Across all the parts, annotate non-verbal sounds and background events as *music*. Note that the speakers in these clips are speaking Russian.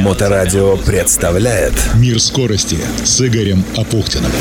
Моторадио представляет Мир скорости с Игорем Апухтиным.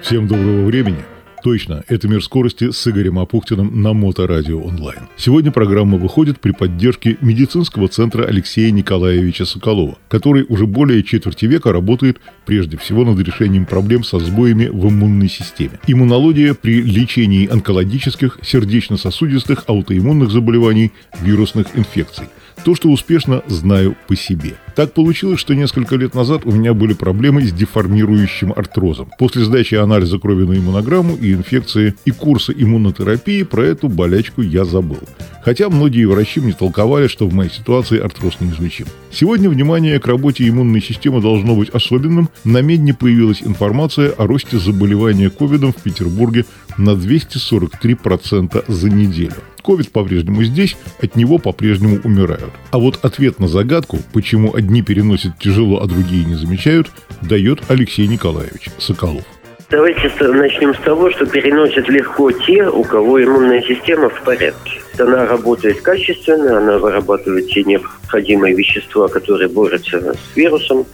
Всем доброго времени. Точно, это «Мир скорости» с Игорем Апухтиным на Моторадио онлайн. Сегодня программа выходит при поддержке медицинского центра Алексея Николаевича Соколова, который уже более четверти века работает прежде всего над решением проблем со сбоями в иммунной системе. Иммунология при лечении онкологических, сердечно-сосудистых, аутоиммунных заболеваний, вирусных инфекций – то, что успешно знаю по себе. Так получилось, что несколько лет назад у меня были проблемы с деформирующим артрозом. После сдачи анализа крови на иммунограмму и инфекции и курса иммунотерапии про эту болячку я забыл. Хотя многие врачи мне толковали, что в моей ситуации артроз неизлечим. Сегодня внимание к работе иммунной системы должно быть особенным. На медне появилась информация о росте заболевания ковидом в Петербурге на 243% за неделю. Ковид по-прежнему здесь, от него по-прежнему умирают. А вот ответ на загадку, почему одни переносят тяжело, а другие не замечают, дает Алексей Николаевич Соколов. Давайте начнем с того, что переносят легко те, у кого иммунная система в порядке. Она работает качественно, она вырабатывает те необходимые вещества, которые борются с вирусом.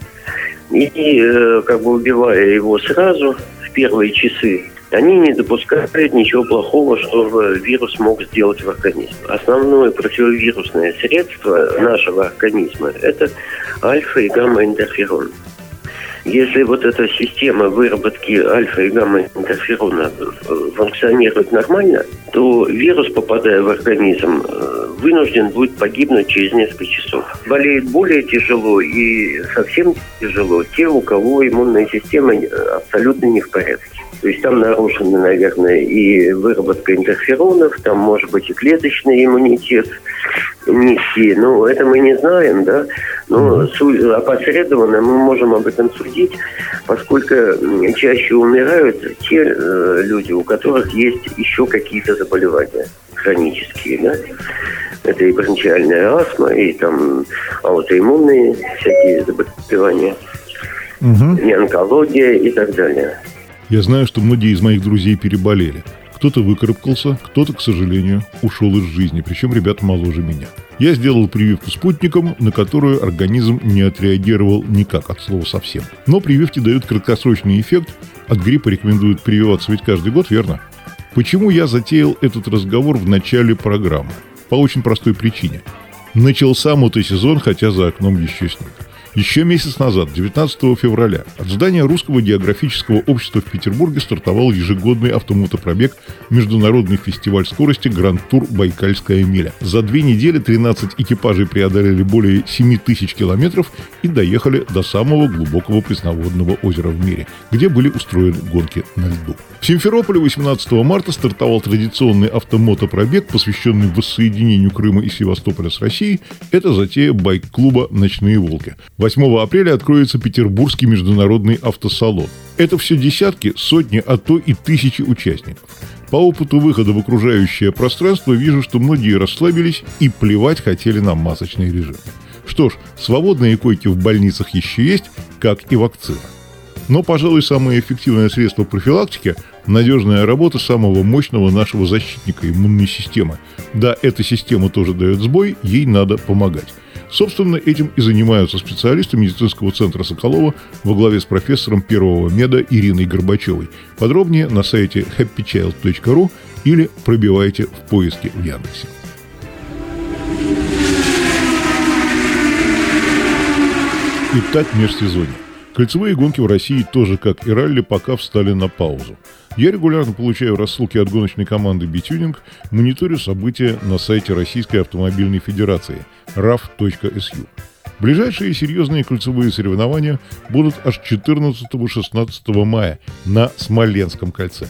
И э, как бы убивая его сразу в первые часы они не допускают ничего плохого, что вирус мог сделать в организме. Основное противовирусное средство нашего организма – это альфа- и гамма-интерферон. Если вот эта система выработки альфа и гамма-интерферона функционирует нормально, то вирус, попадая в организм, э, вынужден будет погибнуть через несколько часов. Болеет более тяжело и совсем тяжело те, у кого иммунная система э, абсолютно не в порядке. То есть там нарушены, наверное, и выработка интерферонов, там может быть и клеточный иммунитет низкий. Ну, это мы не знаем, да. Но опосредованно мы можем об этом судить, поскольку чаще умирают те э, люди, у которых есть еще какие-то заболевания хронические, да. Это и бронхиальная астма, и там аутоиммунные всякие заболевания, угу. и онкология и так далее. Я знаю, что многие из моих друзей переболели. Кто-то выкарабкался, кто-то, к сожалению, ушел из жизни, причем ребята моложе меня. Я сделал прививку спутником, на которую организм не отреагировал никак, от слова совсем. Но прививки дают краткосрочный эффект, от гриппа рекомендуют прививаться ведь каждый год, верно? Почему я затеял этот разговор в начале программы? По очень простой причине. Начался мотосезон, хотя за окном еще снег. Еще месяц назад, 19 февраля, от здания Русского географического общества в Петербурге стартовал ежегодный автомотопробег Международный фестиваль скорости Гранд-тур «Байкальская миля». За две недели 13 экипажей преодолели более 7 тысяч километров и доехали до самого глубокого пресноводного озера в мире, где были устроены гонки на льду. В Симферополе 18 марта стартовал традиционный автомотопробег, посвященный воссоединению Крыма и Севастополя с Россией. Это затея байк-клуба «Ночные волки». 8 апреля откроется Петербургский международный автосалон. Это все десятки, сотни, а то и тысячи участников. По опыту выхода в окружающее пространство вижу, что многие расслабились и плевать хотели на масочный режим. Что ж, свободные койки в больницах еще есть, как и вакцина. Но, пожалуй, самое эффективное средство профилактики – надежная работа самого мощного нашего защитника иммунной системы. Да, эта система тоже дает сбой, ей надо помогать. Собственно, этим и занимаются специалисты медицинского центра Соколова во главе с профессором первого меда Ириной Горбачевой. Подробнее на сайте happychild.ru или пробивайте в поиске в Яндексе. Итак, межсезонье. Кольцевые гонки в России тоже, как и ралли, пока встали на паузу. Я регулярно получаю рассылки от гоночной команды «Битюнинг», мониторю события на сайте Российской автомобильной федерации raf.su. Ближайшие серьезные кольцевые соревнования будут аж 14-16 мая на Смоленском кольце.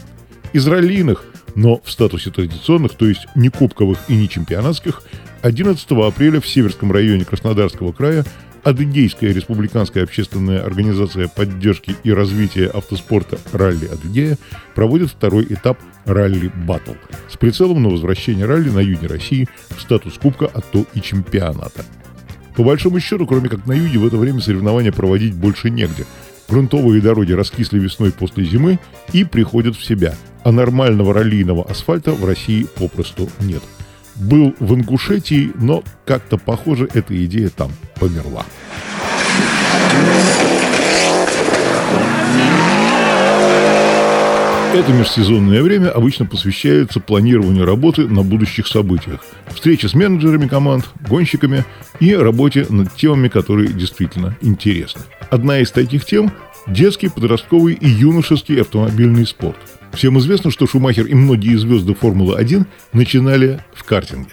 Из раллийных, но в статусе традиционных, то есть не кубковых и не чемпионатских, 11 апреля в Северском районе Краснодарского края Адыгейская республиканская общественная организация поддержки и развития автоспорта «Ралли Адыгея» проводит второй этап «Ралли Баттл» с прицелом на возвращение ралли на юге России в статус Кубка, а то и чемпионата. По большому счету, кроме как на юге, в это время соревнования проводить больше негде. Грунтовые дороги раскисли весной после зимы и приходят в себя, а нормального раллийного асфальта в России попросту нет – был в Ингушетии, но как-то похоже эта идея там померла. Это межсезонное время обычно посвящается планированию работы на будущих событиях, встрече с менеджерами команд, гонщиками и работе над темами, которые действительно интересны. Одна из таких тем – детский, подростковый и юношеский автомобильный спорт. Всем известно, что Шумахер и многие звезды Формулы-1 начинали в картинге.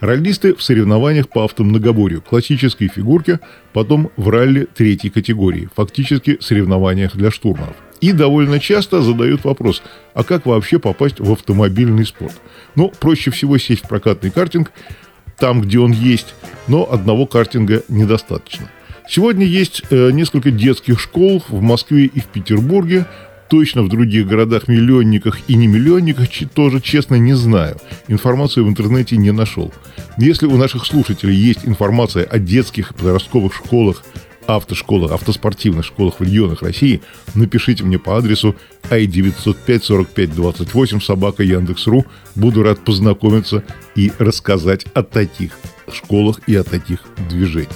Раллисты в соревнованиях по автомногоборью, классической фигурке, потом в ралли третьей категории, фактически соревнованиях для штурманов. И довольно часто задают вопрос, а как вообще попасть в автомобильный спорт? Ну, проще всего сесть в прокатный картинг, там, где он есть, но одного картинга недостаточно. Сегодня есть э, несколько детских школ в Москве и в Петербурге, точно в других городах-миллионниках и не миллионниках тоже, честно, не знаю. Информацию в интернете не нашел. Если у наших слушателей есть информация о детских подростковых школах автошколах, автоспортивных школах в регионах России, напишите мне по адресу i905 45 28 собака Яндекс.ру. Буду рад познакомиться и рассказать о таких школах и о таких движениях.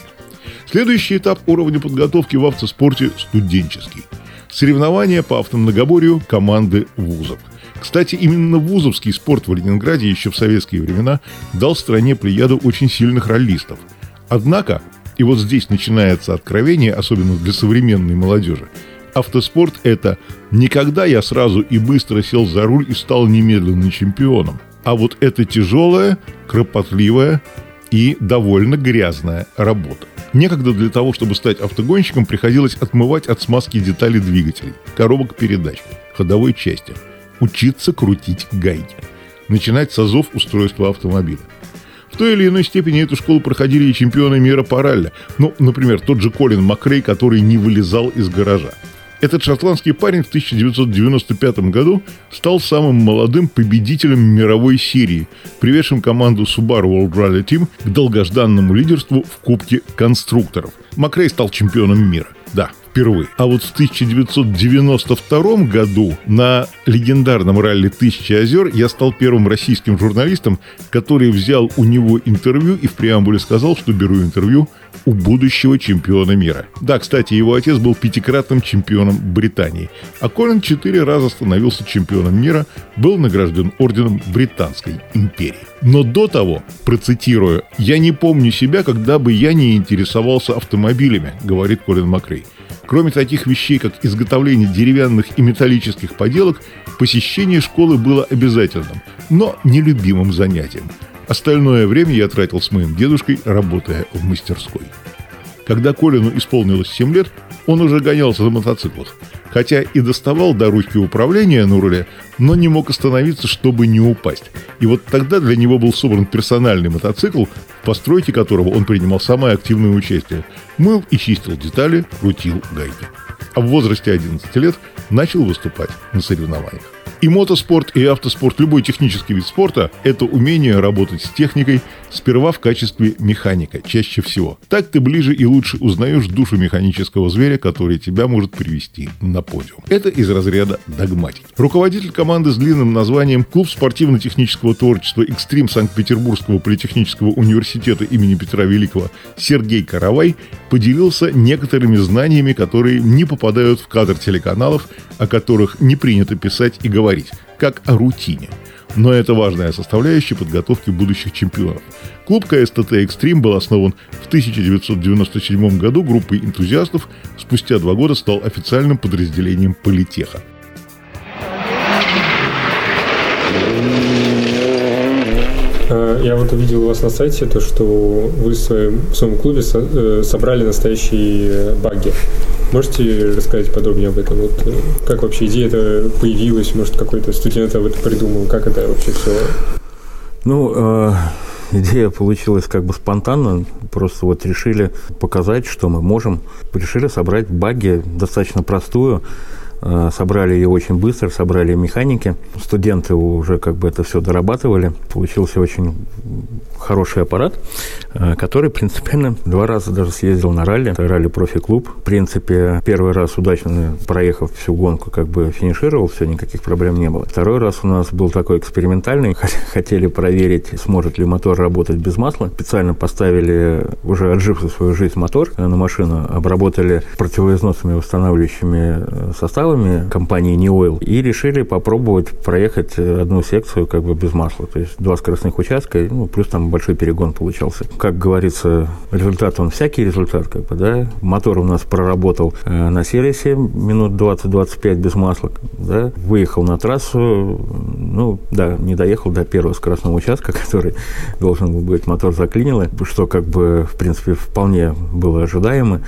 Следующий этап уровня подготовки в автоспорте – студенческий. Соревнования по автомногоборью команды вузов. Кстати, именно вузовский спорт в Ленинграде еще в советские времена дал стране плеяду очень сильных роллистов. Однако и вот здесь начинается откровение, особенно для современной молодежи. Автоспорт – это не когда я сразу и быстро сел за руль и стал немедленным чемпионом, а вот это тяжелая, кропотливая и довольно грязная работа. Некогда для того, чтобы стать автогонщиком, приходилось отмывать от смазки детали двигателей, коробок передач, ходовой части, учиться крутить гайки, начинать с азов устройства автомобиля. В той или иной степени эту школу проходили и чемпионы мира по ралли. Ну, например, тот же Колин Макрей, который не вылезал из гаража. Этот шотландский парень в 1995 году стал самым молодым победителем мировой серии, приведшим команду Subaru World Rally Team к долгожданному лидерству в Кубке конструкторов. Макрей стал чемпионом мира. Да, впервые. А вот в 1992 году на легендарном ралли «Тысячи озер» я стал первым российским журналистом, который взял у него интервью и в преамбуле сказал, что беру интервью у будущего чемпиона мира. Да, кстати, его отец был пятикратным чемпионом Британии, а Колин четыре раза становился чемпионом мира, был награжден орденом Британской империи. Но до того, процитирую, «Я не помню себя, когда бы я не интересовался автомобилями», говорит Колин Макрей. Кроме таких вещей, как изготовление деревянных и металлических поделок, посещение школы было обязательным, но нелюбимым занятием. Остальное время я тратил с моим дедушкой, работая в мастерской. Когда Колину исполнилось 7 лет, он уже гонялся на мотоциклах хотя и доставал до ручки управления на руле, но не мог остановиться, чтобы не упасть. И вот тогда для него был собран персональный мотоцикл, в постройке которого он принимал самое активное участие. Мыл и чистил детали, крутил гайки. А в возрасте 11 лет начал выступать на соревнованиях. И мотоспорт, и автоспорт, любой технический вид спорта – это умение работать с техникой сперва в качестве механика, чаще всего. Так ты ближе и лучше узнаешь душу механического зверя, который тебя может привести на подиум. Это из разряда догматики. Руководитель команды с длинным названием Клуб спортивно-технического творчества «Экстрим» Санкт-Петербургского политехнического университета имени Петра Великого Сергей Каравай поделился некоторыми знаниями, которые не попадают в кадр телеканалов, о которых не принято писать и говорить как о рутине. Но это важная составляющая подготовки будущих чемпионов. Клуб КСТТ «Экстрим» был основан в 1997 году группой энтузиастов, спустя два года стал официальным подразделением политеха. А, я вот увидел у вас на сайте то, что вы в своем, в своем клубе э, собрали настоящие баги. Можете рассказать подробнее об этом? Вот, э, как вообще идея это появилась? Может, какой-то студент об этом придумал? Как это вообще все? Ну, э, идея получилась как бы спонтанно. Просто вот решили показать, что мы можем. Решили собрать баги достаточно простую собрали ее очень быстро, собрали механики. Студенты уже как бы это все дорабатывали. Получился очень хороший аппарат, э, который принципиально два раза даже съездил на ралли. Это ралли-профи-клуб. В принципе, первый раз удачно проехав всю гонку, как бы финишировал, все, никаких проблем не было. Второй раз у нас был такой экспериментальный. *laughs* Хотели проверить, сможет ли мотор работать без масла. Специально поставили уже отживший свою жизнь мотор на машину, обработали противоизносными восстанавливающими э, составами компании New Oil и решили попробовать проехать одну секцию как бы без масла. То есть два скоростных участка, ну, плюс там большой перегон получался. Как говорится, результат он всякий результат, как бы, да. Мотор у нас проработал э, на сервисе минут 20-25 без масла, да. Выехал на трассу, ну, да, не доехал до первого скоростного участка, *laughs* который должен был быть, мотор заклинило, что как бы, в принципе, вполне было ожидаемо.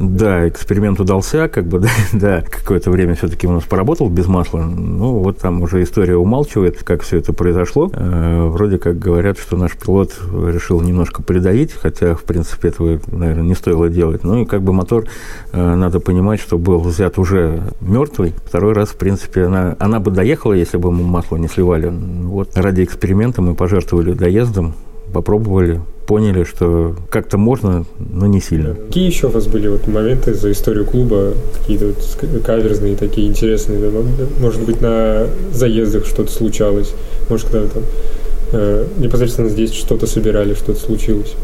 Да, эксперимент удался, как бы, *laughs* да, да какое-то время все-таки у нас поработал без масла. Ну, вот там уже история умалчивает, как все это произошло. Э, вроде как говорят, что наш пилот решил немножко придавить, хотя, в принципе, этого, наверное, не стоило делать. Ну и как бы мотор, э, надо понимать, что был взят уже мертвый. Второй раз, в принципе, она, она бы доехала, если бы мы масло не сливали. Вот ради эксперимента мы пожертвовали доездом, попробовали, поняли, что как-то можно, но не сильно. Какие еще у вас были вот моменты за историю клуба, какие-то вот каверзные, такие интересные? Может быть, на заездах что-то случалось? Может, когда там э, непосредственно здесь что-то собирали, что-то случилось?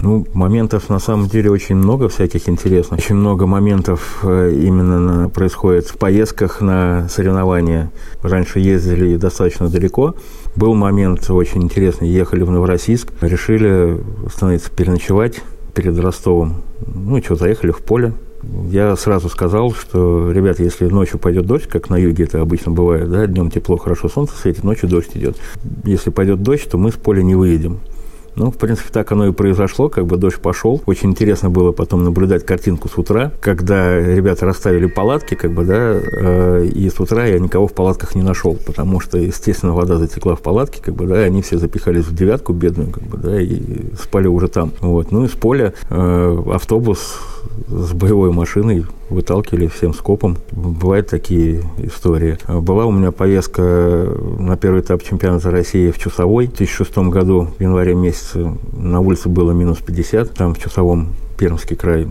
Ну, моментов на самом деле очень много всяких интересных. Очень много моментов э, именно на, происходит в поездках на соревнования. Раньше ездили достаточно далеко. Был момент очень интересный. Ехали в Новороссийск, решили остановиться переночевать перед Ростовом. Ну, что, заехали в поле, я сразу сказал, что, ребят, если ночью пойдет дождь, как на юге это обычно бывает, да, днем тепло, хорошо солнце светит, ночью дождь идет. Если пойдет дождь, то мы с поля не выедем. Ну, в принципе, так оно и произошло, как бы дождь пошел. Очень интересно было потом наблюдать картинку с утра, когда ребята расставили палатки, как бы, да, э, и с утра я никого в палатках не нашел, потому что, естественно, вода затекла в палатке, как бы, да, и они все запихались в девятку бедную, как бы, да, и спали уже там. Вот. Ну, из поля э, автобус с боевой машиной выталкивали всем скопом. Бывают такие истории. Была у меня поездка на первый этап чемпионата России в Чусовой в 2006 году, в январе месяце. На улице было минус 50, там в Чусовом Пермский край.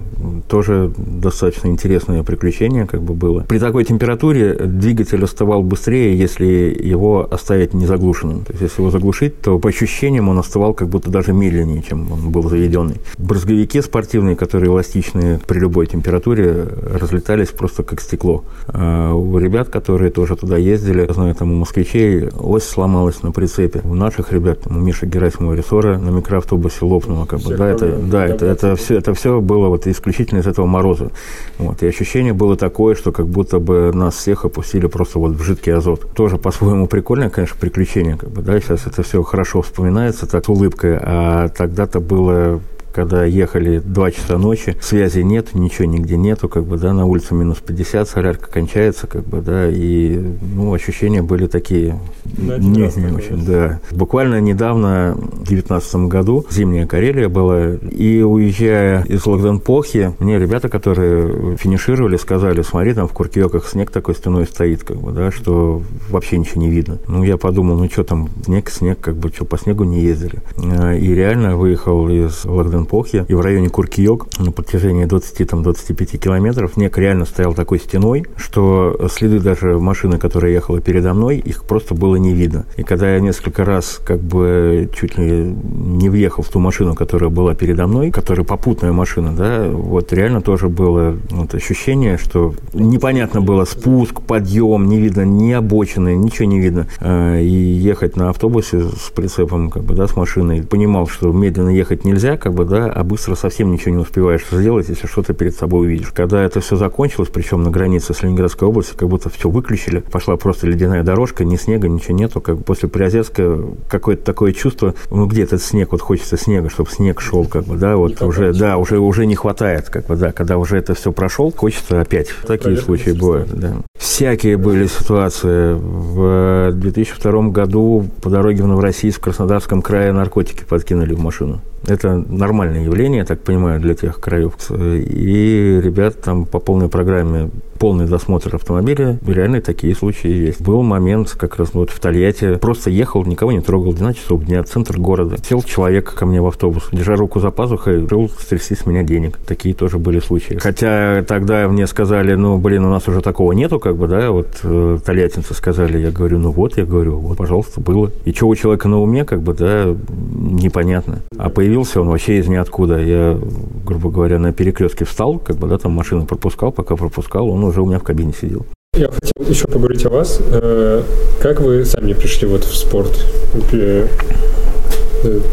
Тоже достаточно интересное приключение как бы было. При такой температуре двигатель остывал быстрее, если его оставить не заглушенным. То есть, если его заглушить, то по ощущениям он остывал как будто даже медленнее, чем он был заведенный. Брызговики спортивные, которые эластичные при любой температуре, разлетались просто как стекло. А у ребят, которые тоже туда ездили, я знаю, там у москвичей ось сломалась на прицепе. У наших ребят, у Миши Герасимова рессора на микроавтобусе лопнула. Как бы, да, это, да, это, это, все, это все было вот исключительно из этого мороза. Вот. И ощущение было такое, что как будто бы нас всех опустили просто вот в жидкий азот. Тоже по-своему прикольное, конечно, приключение. Как бы, да, сейчас это все хорошо вспоминается так с улыбкой, а тогда-то было когда ехали 2 часа ночи, связи нет, ничего нигде нету, как бы, да, на улице минус 50, солярка кончается, как бы, да, и, ну, ощущения были такие да, не, не очень, да. Буквально недавно, в 2019 году, зимняя Карелия была, и уезжая из Лагденпохи, мне ребята, которые финишировали, сказали, смотри, там в Куркиоках снег такой стеной стоит, как бы, да, что вообще ничего не видно. Ну, я подумал, ну, что там, снег, снег, как бы, что, по снегу не ездили. А, и реально выехал из Лагденпохи Похе и в районе Куркиёк на протяжении 20-25 километров снег реально стоял такой стеной, что следы даже машины, которая ехала передо мной, их просто было не видно. И когда я несколько раз как бы чуть ли не въехал в ту машину, которая была передо мной, которая попутная машина, да, вот реально тоже было вот ощущение, что непонятно было спуск, подъем, не видно ни обочины, ничего не видно. А, и ехать на автобусе с прицепом, как бы, да, с машиной, понимал, что медленно ехать нельзя, как бы, да, а быстро совсем ничего не успеваешь сделать, если что-то перед собой увидишь. Когда это все закончилось, причем на границе с Ленинградской областью, как будто все выключили, пошла просто ледяная дорожка, ни снега, ничего нету, как после Приозерска какое-то такое чувство, ну где этот снег, вот хочется снега, чтобы снег шел, как бы, да, вот уже, да, уже, уже не хватает, как бы, да, когда уже это все прошел, хочется опять. Такие случаи бывают, да. Всякие были ситуации. В 2002 году по дороге в Новороссийск в Краснодарском крае наркотики подкинули в машину. Это нормальное явление, я так понимаю, для тех краев. И ребят там по полной программе полный досмотр автомобиля. Реально такие случаи есть. Был момент, как раз вот в Тольятти, просто ехал, никого не трогал, 12 часов дня, центр города. Сел человек ко мне в автобус, держа руку за пазухой, решил стрясти с меня денег. Такие тоже были случаи. Хотя тогда мне сказали, ну, блин, у нас уже такого нету, как бы, да, вот э, тольяттинцы сказали, я говорю, ну вот, я говорю, вот, пожалуйста, было. И что у человека на уме, как бы, да, непонятно. А появился он вообще из ниоткуда. Я, грубо говоря, на перекрестке встал, как бы, да, там машину пропускал, пока пропускал, он уже у меня в кабине сидел. Я хотел еще поговорить о вас. Э, как вы сами пришли вот в спорт? Э,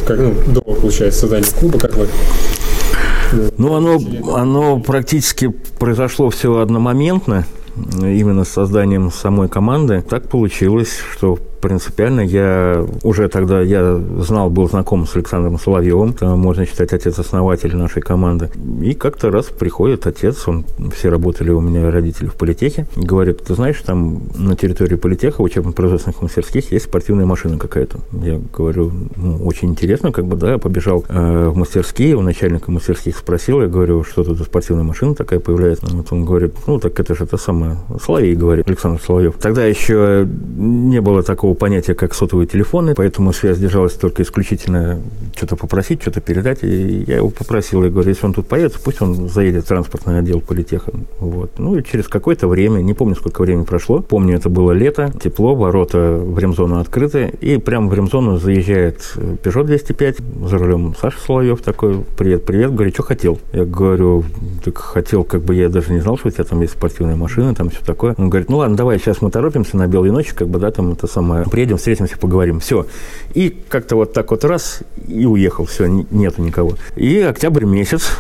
как, ну, до, получается, создания клуба, как вы ну, оно, оно практически произошло все одномоментно, именно с созданием самой команды. Так получилось, что принципиально. Я уже тогда, я знал, был знаком с Александром Соловьевым, можно считать отец-основатель нашей команды. И как-то раз приходит отец, он, все работали у меня родители в политехе, говорит, ты знаешь, там на территории политеха, учебно-производственных мастерских есть спортивная машина какая-то. Я говорю, ну, очень интересно, как бы, да, я побежал э, в мастерские, у начальника мастерских спросил, я говорю, что тут за спортивная машина такая появляется. Вот он говорит, ну, так это же это самое, Соловей, говорит, Александр Соловьев. Тогда еще не было такого такого понятия, как сотовые телефоны, поэтому связь держалась только исключительно что-то попросить, что-то передать. И я его попросил, я говорю, если он тут поедет, пусть он заедет в транспортный отдел политеха. Вот. Ну и через какое-то время, не помню, сколько времени прошло, помню, это было лето, тепло, ворота в ремзону открыты, и прямо в ремзону заезжает Peugeot 205, за рулем Саша Соловьев такой, привет, привет, говорит, что хотел? Я говорю, так хотел, как бы я даже не знал, что у тебя там есть спортивная машина, там все такое. Он говорит, ну ладно, давай, сейчас мы торопимся на белой ночи, как бы, да, там это самое, приедем, встретимся, поговорим. Все. И как-то вот так вот раз, и уехал, все, нету никого. И октябрь месяц,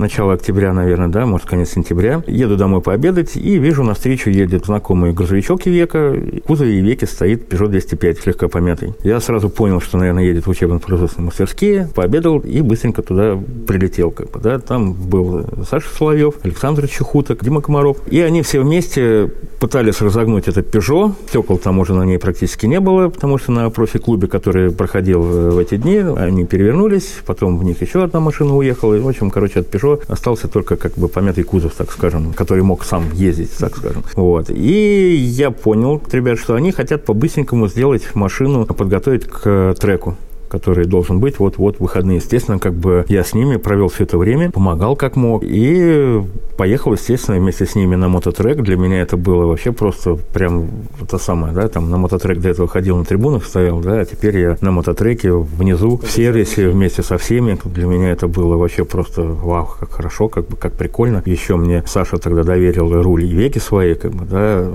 начало октября, наверное, да, может, конец сентября. Еду домой пообедать и вижу, навстречу едет знакомый грузовичок Ивека. В кузове Ивеки стоит Peugeot 205, слегка помятый. Я сразу понял, что, наверное, едет в учебно-производственные мастерские, пообедал и быстренько туда прилетел. Как бы, да. Там был Саша Соловьев, Александр Чехуток, Дима Комаров. И они все вместе пытались разогнуть этот Peugeot. Стекол там уже на ней практически не было, потому что на профи-клубе, который проходил в эти дни, они перевернулись, потом в них еще одна машина уехала. И, в общем, короче, от Peugeot Peugeot остался только как бы помятый кузов, так скажем, который мог сам ездить, так скажем. Вот. И я понял, ребят, что они хотят по-быстренькому сделать машину, подготовить к треку который должен быть вот-вот выходные. Естественно, как бы я с ними провел все это время, помогал как мог, и поехал, естественно, вместе с ними на мототрек. Для меня это было вообще просто прям то самое, да, там на мототрек до этого ходил на трибунах, стоял, да, а теперь я на мототреке внизу, в сервисе вместе со всеми. Для меня это было вообще просто вау, как хорошо, как бы, как прикольно. Еще мне Саша тогда доверил руль и веки свои, как бы, да,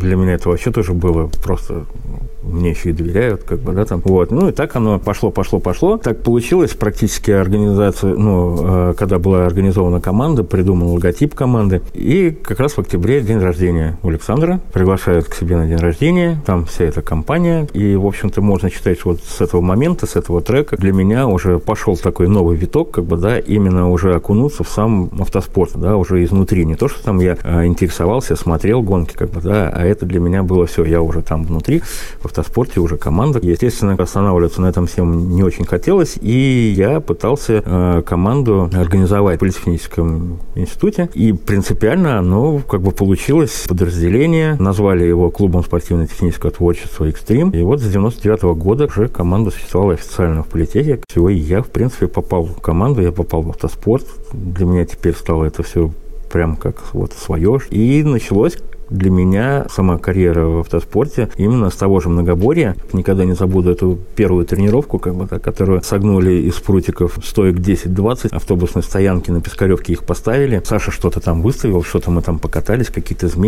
для меня это вообще тоже было просто мне еще и доверяют, как бы, да, там. Вот. Ну, и так оно пошло, пошло, пошло. Так получилось практически организация, ну, э, когда была организована команда, придуман логотип команды. И как раз в октябре день рождения у Александра. Приглашают к себе на день рождения. Там вся эта компания. И, в общем-то, можно считать, вот с этого момента, с этого трека для меня уже пошел такой новый виток, как бы, да, именно уже окунуться в сам автоспорт, да, уже изнутри. Не то, что там я э, интересовался, смотрел гонки, как бы, да, а это для меня было все. Я уже там внутри, автоспорте уже команда. Естественно, останавливаться на этом всем не очень хотелось, и я пытался э, команду организовать в политехническом институте, и принципиально оно как бы получилось подразделение, назвали его клубом спортивно-технического творчества «Экстрим», и вот с 99 -го года уже команда существовала официально в политехе. Всего и я, в принципе, попал в команду, я попал в автоспорт. Для меня теперь стало это все прям как вот свое. И началось для меня сама карьера в автоспорте именно с того же многоборья. Никогда не забуду эту первую тренировку, как бы, которую согнули из прутиков стоек 10-20, автобусной стоянки на Пискаревке их поставили. Саша что-то там выставил, что-то мы там покатались, какие-то змеи